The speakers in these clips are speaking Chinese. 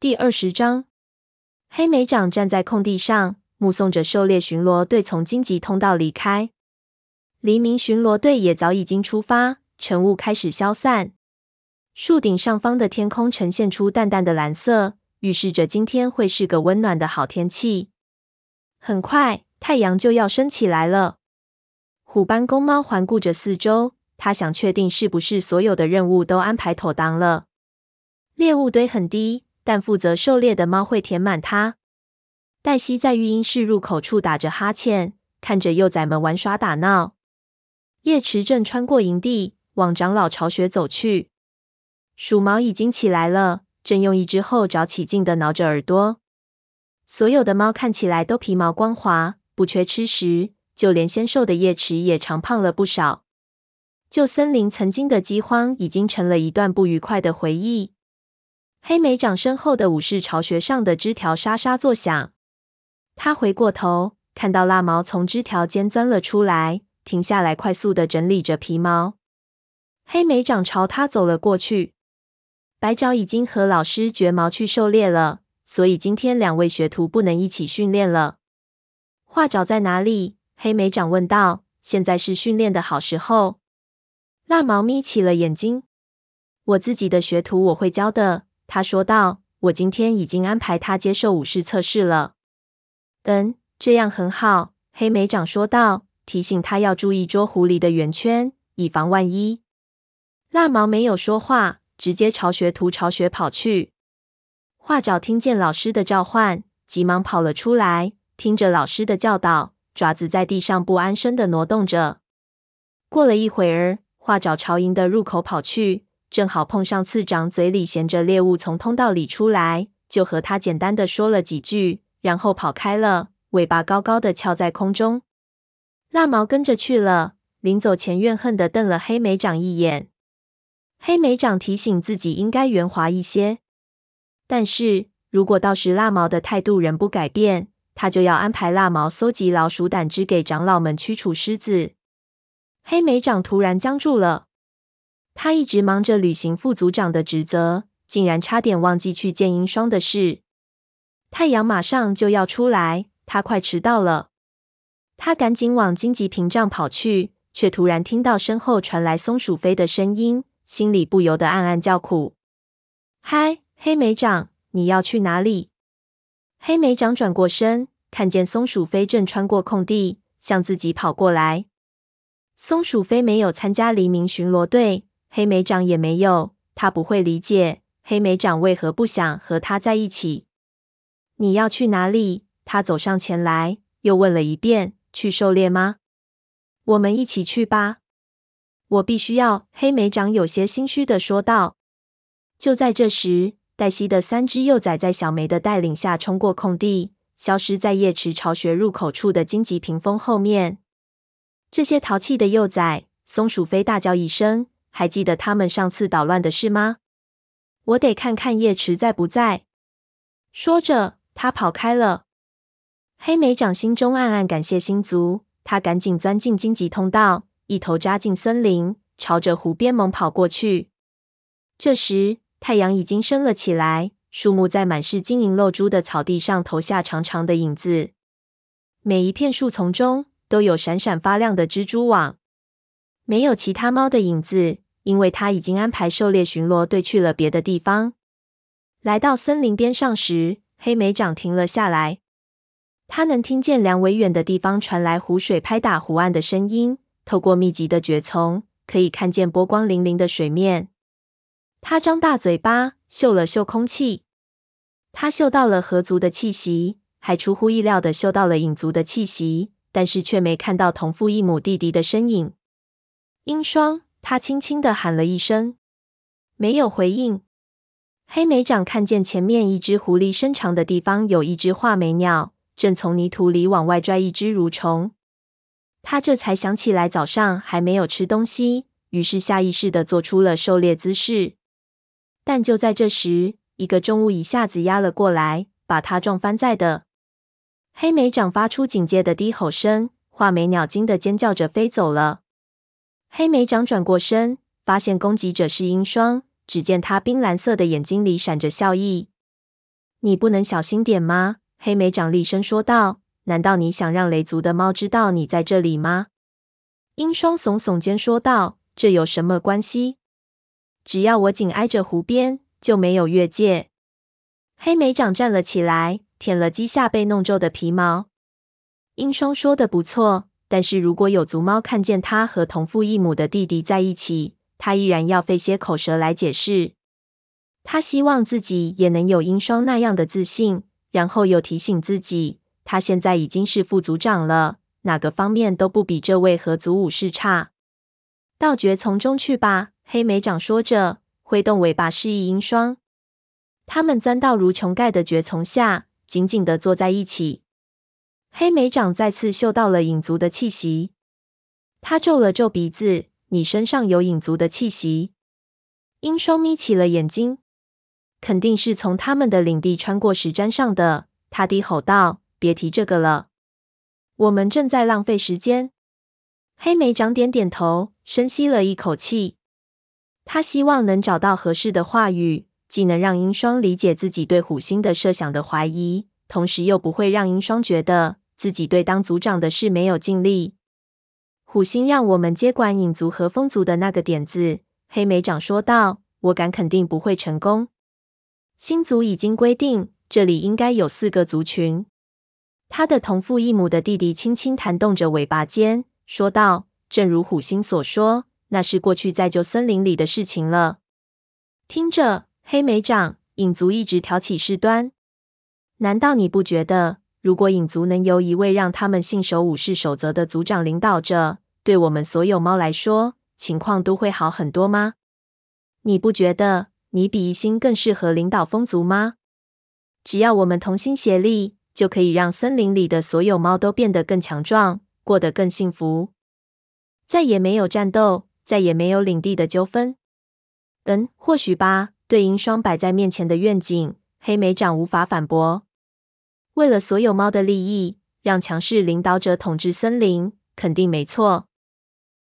第二十章，黑莓长站在空地上，目送着狩猎巡逻队从荆棘通道离开。黎明巡逻队也早已经出发，晨雾开始消散，树顶上方的天空呈现出淡淡的蓝色，预示着今天会是个温暖的好天气。很快，太阳就要升起来了。虎斑公猫环顾着四周，他想确定是不是所有的任务都安排妥当了。猎物堆很低。但负责狩猎的猫会填满它。黛西在育婴室入口处打着哈欠，看着幼崽们玩耍打闹。叶池正穿过营地，往长老巢穴走去。鼠毛已经起来了，正用一只后爪起劲地挠着耳朵。所有的猫看起来都皮毛光滑，不缺吃食，就连纤瘦的叶池也长胖了不少。旧森林曾经的饥荒已经成了一段不愉快的回忆。黑莓长身后的武士巢穴上的枝条沙沙作响，他回过头，看到蜡毛从枝条间钻了出来，停下来，快速地整理着皮毛。黑莓长朝他走了过去。白爪已经和老师绝毛去狩猎了，所以今天两位学徒不能一起训练了。画爪在哪里？黑莓长问道。现在是训练的好时候。蜡毛眯起了眼睛。我自己的学徒我会教的。他说道：“我今天已经安排他接受武士测试了。”“嗯，这样很好。”黑莓长说道，提醒他要注意捉狐狸的圆圈，以防万一。蜡毛没有说话，直接朝学徒巢穴跑去。画爪听见老师的召唤，急忙跑了出来，听着老师的教导，爪子在地上不安生的挪动着。过了一会儿，画爪朝营的入口跑去。正好碰上次长嘴里衔着猎物从通道里出来，就和他简单的说了几句，然后跑开了，尾巴高高的翘在空中。蜡毛跟着去了，临走前怨恨的瞪了黑莓长一眼。黑莓长提醒自己应该圆滑一些，但是如果到时蜡毛的态度仍不改变，他就要安排蜡毛搜集老鼠胆汁给长老们驱除狮子。黑莓长突然僵住了。他一直忙着履行副组长的职责，竟然差点忘记去见鹰双的事。太阳马上就要出来，他快迟到了。他赶紧往荆棘屏障跑去，却突然听到身后传来松鼠飞的声音，心里不由得暗暗叫苦。嗨，黑莓长，你要去哪里？黑莓长转过身，看见松鼠飞正穿过空地，向自己跑过来。松鼠飞没有参加黎明巡逻队。黑莓长也没有，他不会理解黑莓长为何不想和他在一起。你要去哪里？他走上前来，又问了一遍：“去狩猎吗？”我们一起去吧。我必须要。黑莓长有些心虚地说道。就在这时，黛西的三只幼崽在小梅的带领下冲过空地，消失在夜池巢穴入口处的荆棘屏风后面。这些淘气的幼崽！松鼠飞大叫一声。还记得他们上次捣乱的事吗？我得看看叶池在不在。说着，他跑开了。黑莓长心中暗暗感谢星族，他赶紧钻进荆棘通道，一头扎进森林，朝着湖边猛跑过去。这时，太阳已经升了起来，树木在满是晶莹露珠的草地上投下长长的影子，每一片树丛中都有闪闪发亮的蜘蛛网。没有其他猫的影子，因为他已经安排狩猎巡逻队去了别的地方。来到森林边上时，黑莓长停了下来。他能听见两尾远的地方传来湖水拍打湖岸的声音，透过密集的蕨丛，可以看见波光粼粼的水面。他张大嘴巴，嗅了嗅空气。他嗅到了河族的气息，还出乎意料的嗅到了影族的气息，但是却没看到同父异母弟弟的身影。冰霜，他轻轻地喊了一声，没有回应。黑莓长看见前面一只狐狸身长的地方有一只画眉鸟，正从泥土里往外拽一只蠕虫。他这才想起来早上还没有吃东西，于是下意识地做出了狩猎姿势。但就在这时，一个重物一下子压了过来，把他撞翻在地。黑莓长发出警戒的低吼声，画眉鸟惊得尖叫着飞走了。黑莓长转过身，发现攻击者是鹰双。只见他冰蓝色的眼睛里闪着笑意。你不能小心点吗？黑莓长厉声说道。难道你想让雷族的猫知道你在这里吗？鹰双耸耸肩说道。这有什么关系？只要我紧挨着湖边，就没有越界。黑莓长站了起来，舔了鸡下被弄皱的皮毛。鹰双说的不错，但是如果有族猫看见他和同父异母的弟弟在一起，他依然要费些口舌来解释。他希望自己也能有鹰双那样的自信，然后又提醒自己，他现在已经是副族长了，哪个方面都不比这位合族武士差。到蕨丛中去吧，黑莓长说着，挥动尾巴示意鹰双。他们钻到如琼盖的蕨丛下，紧紧地坐在一起。黑莓长再次嗅到了影族的气息，他皱了皱鼻子：“你身上有影族的气息。”鹰双眯起了眼睛，肯定是从他们的领地穿过时沾上的。他低吼道：“别提这个了，我们正在浪费时间。”黑莓长点点头，深吸了一口气。他希望能找到合适的话语，既能让鹰双理解自己对虎星的设想的怀疑，同时又不会让鹰双觉得。自己对当族长的事没有尽力。虎星让我们接管影族和风族的那个点子，黑莓长说道：“我敢肯定不会成功。星族已经规定，这里应该有四个族群。”他的同父异母的弟弟轻轻弹动着尾巴尖，说道：“正如虎星所说，那是过去在旧森林里的事情了。听着，黑莓长，影族一直挑起事端，难道你不觉得？”如果影族能由一位让他们信守武士守则的族长领导着，对我们所有猫来说，情况都会好很多吗？你不觉得你比一星更适合领导风族吗？只要我们同心协力，就可以让森林里的所有猫都变得更强壮，过得更幸福，再也没有战斗，再也没有领地的纠纷。嗯，或许吧。对鹰双摆在面前的愿景，黑莓长无法反驳。为了所有猫的利益，让强势领导者统治森林，肯定没错。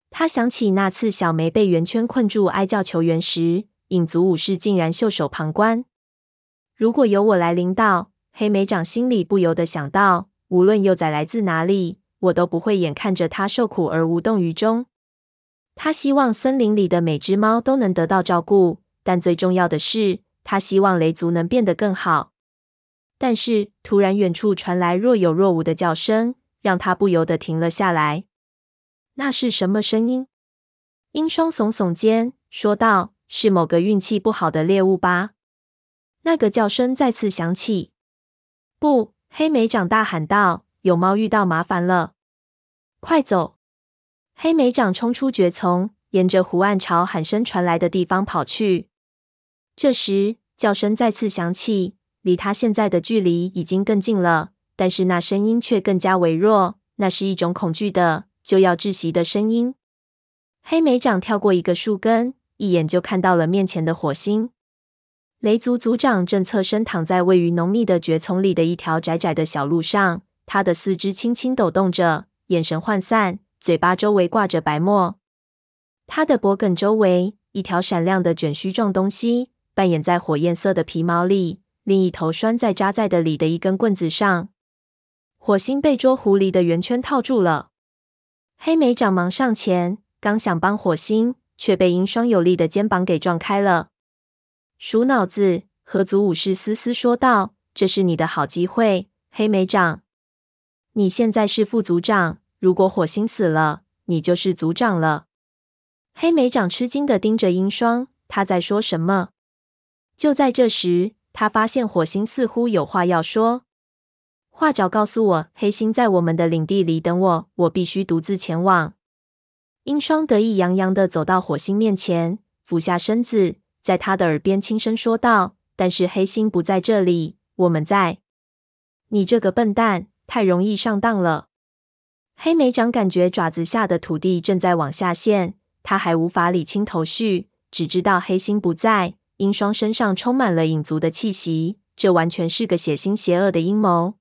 他想起那次小梅被圆圈困住，哀叫求援时，影族武士竟然袖手旁观。如果由我来领导，黑莓长心里不由得想到：无论幼崽来自哪里，我都不会眼看着它受苦而无动于衷。他希望森林里的每只猫都能得到照顾，但最重要的是，他希望雷族能变得更好。但是，突然远处传来若有若无的叫声，让他不由得停了下来。那是什么声音？鹰双耸耸肩，说道：“是某个运气不好的猎物吧？”那个叫声再次响起。不！黑莓长大喊道：“有猫遇到麻烦了！快走！”黑莓长冲出蕨丛，沿着湖岸朝喊声传来的地方跑去。这时，叫声再次响起。离他现在的距离已经更近了，但是那声音却更加微弱。那是一种恐惧的、就要窒息的声音。黑莓长跳过一个树根，一眼就看到了面前的火星。雷族族长正侧身躺在位于浓密的蕨丛里的一条窄窄的小路上，他的四肢轻轻抖动着，眼神涣散，嘴巴周围挂着白沫。他的脖颈周围，一条闪亮的卷须状东西扮演在火焰色的皮毛里。另一头拴在扎在的里的一根棍子上，火星被捉狐狸的圆圈套住了。黑莓长忙上前，刚想帮火星，却被鹰双有力的肩膀给撞开了。鼠脑子，合族武士嘶嘶说道：“这是你的好机会，黑莓长。你现在是副族长，如果火星死了，你就是族长了。”黑莓长吃惊的盯着鹰双，他在说什么？就在这时。他发现火星似乎有话要说。话找告诉我，黑星在我们的领地里等我，我必须独自前往。鹰双得意洋洋地走到火星面前，俯下身子，在他的耳边轻声说道：“但是黑星不在这里，我们在。”你这个笨蛋，太容易上当了。黑莓长感觉爪子下的土地正在往下陷，他还无法理清头绪，只知道黑星不在。鹰双身上充满了影族的气息，这完全是个血腥邪恶的阴谋。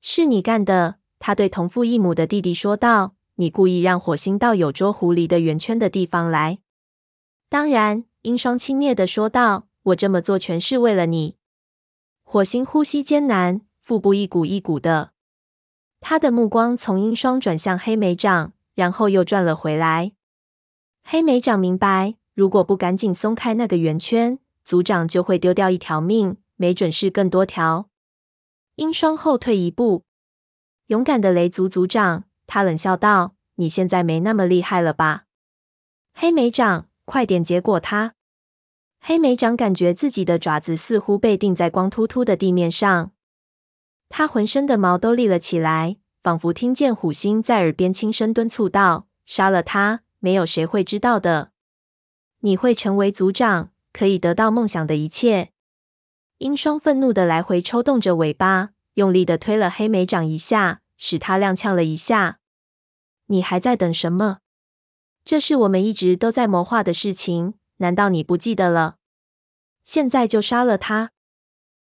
是你干的，他对同父异母的弟弟说道：“你故意让火星到有捉狐狸的圆圈的地方来。”当然，英双轻蔑的说道：“我这么做全是为了你。”火星呼吸艰难，腹部一鼓一鼓的。他的目光从鹰双转向黑莓长，然后又转了回来。黑莓长明白，如果不赶紧松开那个圆圈，组长就会丢掉一条命，没准是更多条。鹰双后退一步，勇敢的雷族族长，他冷笑道：“你现在没那么厉害了吧？”黑莓长，快点结果他！黑莓长感觉自己的爪子似乎被钉在光秃秃的地面上，他浑身的毛都立了起来，仿佛听见虎星在耳边轻声敦促道：“杀了他！”没有谁会知道的。你会成为族长，可以得到梦想的一切。鹰双愤怒的来回抽动着尾巴，用力的推了黑莓长一下，使他踉跄了一下。你还在等什么？这是我们一直都在谋划的事情，难道你不记得了？现在就杀了他！